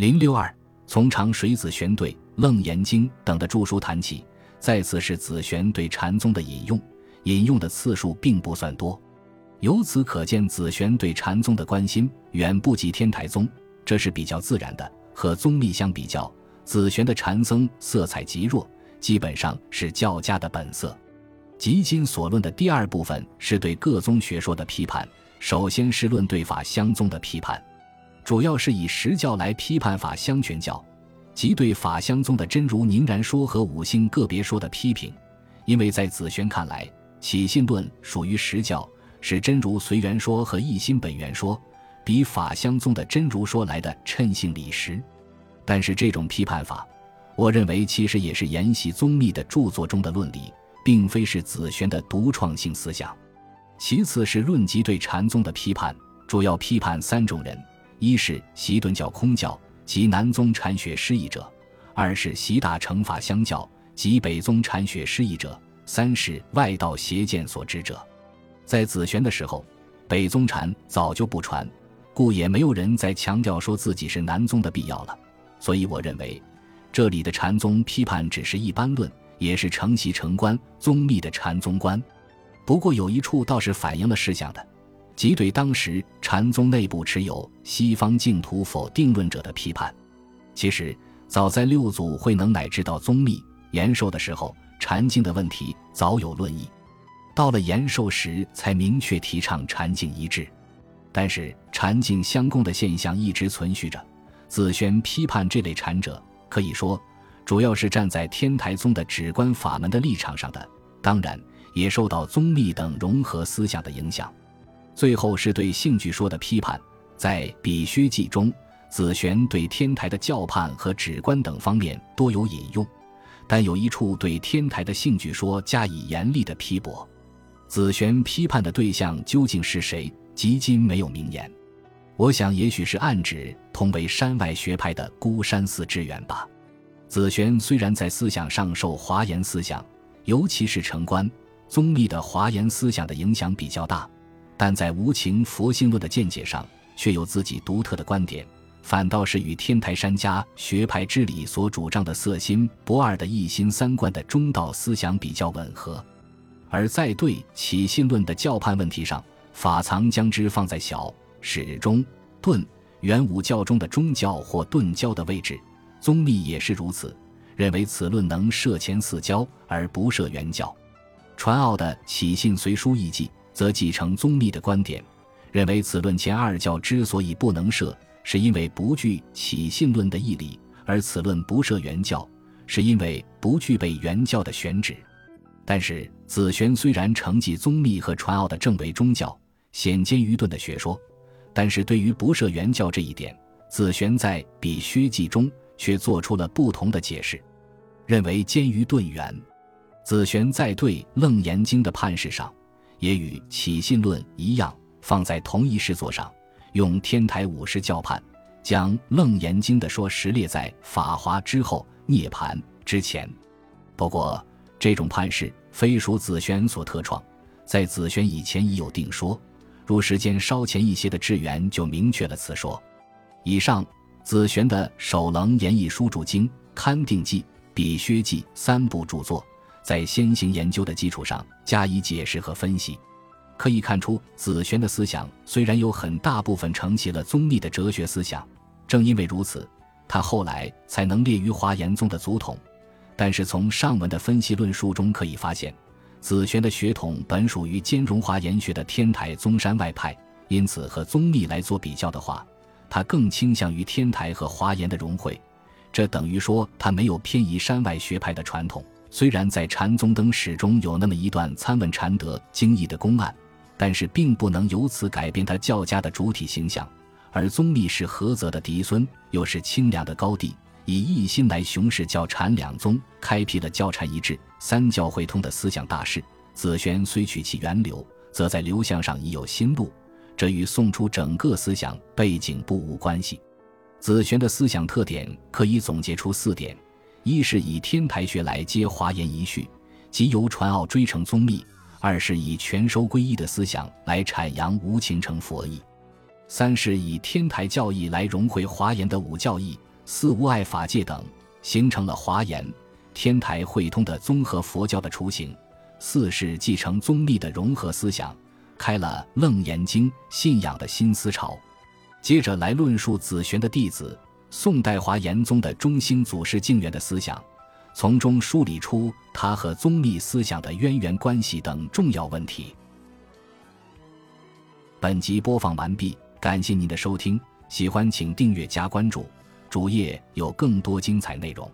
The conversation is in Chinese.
零六二，从长水子玄对、楞严经等的著书谈起，再次是子玄对禅宗的引用，引用的次数并不算多。由此可见，子玄对禅宗的关心远不及天台宗，这是比较自然的。和宗密相比较，子玄的禅僧色彩极弱，基本上是教家的本色。即今所论的第二部分是对各宗学说的批判，首先是论对法相宗的批判，主要是以实教来批判法相权教，即对法相宗的真如凝然说和五性个别说的批评。因为在子玄看来，起信论属于实教。是真如随缘说和一心本源说，比法相宗的真如说来的称性理实。但是这种批判法，我认为其实也是沿袭宗密的著作中的论理，并非是子玄的独创性思想。其次是论及对禅宗的批判，主要批判三种人：一是习顿教空教及南宗禅学失意者；二是习大乘法相教及北宗禅学失意者；三是外道邪见所知者。在紫玄的时候，北宗禅早就不传，故也没有人再强调说自己是南宗的必要了。所以我认为，这里的禅宗批判只是一般论，也是承袭成观宗密的禅宗观。不过有一处倒是反映了事项的，即对当时禅宗内部持有西方净土否定论者的批判。其实早在六祖慧能乃至到宗密延寿的时候，禅经的问题早有论议。到了延寿时，才明确提倡禅境一致，但是禅境相共的现象一直存续着。子轩批判这类禅者，可以说主要是站在天台宗的止观法门的立场上的，当然也受到宗密等融合思想的影响。最后是对性具说的批判，在《比薛记》中，子玄对天台的教判和止观等方面多有引用，但有一处对天台的性具说加以严厉的批驳。子玄批判的对象究竟是谁？及今没有明言。我想，也许是暗指同为山外学派的孤山寺之缘吧。子玄虽然在思想上受华严思想，尤其是成观宗密的华严思想的影响比较大，但在无情佛性论的见解上，却有自己独特的观点，反倒是与天台山家学派之理所主张的色心不二的一心三观的中道思想比较吻合。而在对起信论的教判问题上，法藏将之放在小始终顿元武教中的中教或顿教的位置，宗密也是如此，认为此论能摄前四教而不摄原教。传奥的起信随书译记则继承宗密的观点，认为此论前二教之所以不能设，是因为不具起信论的义理；而此论不设原教，是因为不具备原教的选址。但是子玄虽然承继宗密和传奥的正为宗教显兼愚钝的学说，但是对于不设原教这一点，子玄在《比薛记》中却做出了不同的解释，认为兼于钝圆。子玄在对《楞严经》的判释上，也与起信论一样，放在同一诗作上，用天台五十教判，将《楞严经》的说实列在《法华》之后，涅盘之前。不过这种判释。非属子玄所特创，在子玄以前已有定说，如时间稍前一些的智源就明确了此说。以上子玄的《首楞严义书注经》《勘定记》《比薛记》三部著作，在先行研究的基础上加以解释和分析，可以看出子玄的思想虽然有很大部分承袭了宗密的哲学思想，正因为如此，他后来才能列于华严宗的祖统。但是从上文的分析论述中可以发现，子玄的血统本属于兼容华严学的天台宗山外派，因此和宗密来做比较的话，他更倾向于天台和华严的融汇。这等于说他没有偏移山外学派的传统。虽然在禅宗灯史中有那么一段参问禅德经义的公案，但是并不能由此改变他教家的主体形象。而宗密是菏泽的嫡孙，又是清凉的高弟。以一心来雄视教禅两宗，开辟了教禅一致、三教会通的思想大势。子玄虽取其源流，则在流向上已有新路，这与宋初整个思想背景不无关系。子玄的思想特点可以总结出四点：一是以天台学来接华严遗绪，即由传奥追成宗密；二是以全收归一的思想来阐扬无情成佛意；三是以天台教义来融汇华严的五教义。四无碍法界等，形成了华严、天台会通的综合佛教的雏形。四是继承宗密的融合思想，开了《楞严经》信仰的新思潮。接着来论述紫玄的弟子宋代华严宗的中兴祖师净远的思想，从中梳理出他和宗密思想的渊源关系等重要问题。本集播放完毕，感谢您的收听，喜欢请订阅加关注，主页有更多精彩内容。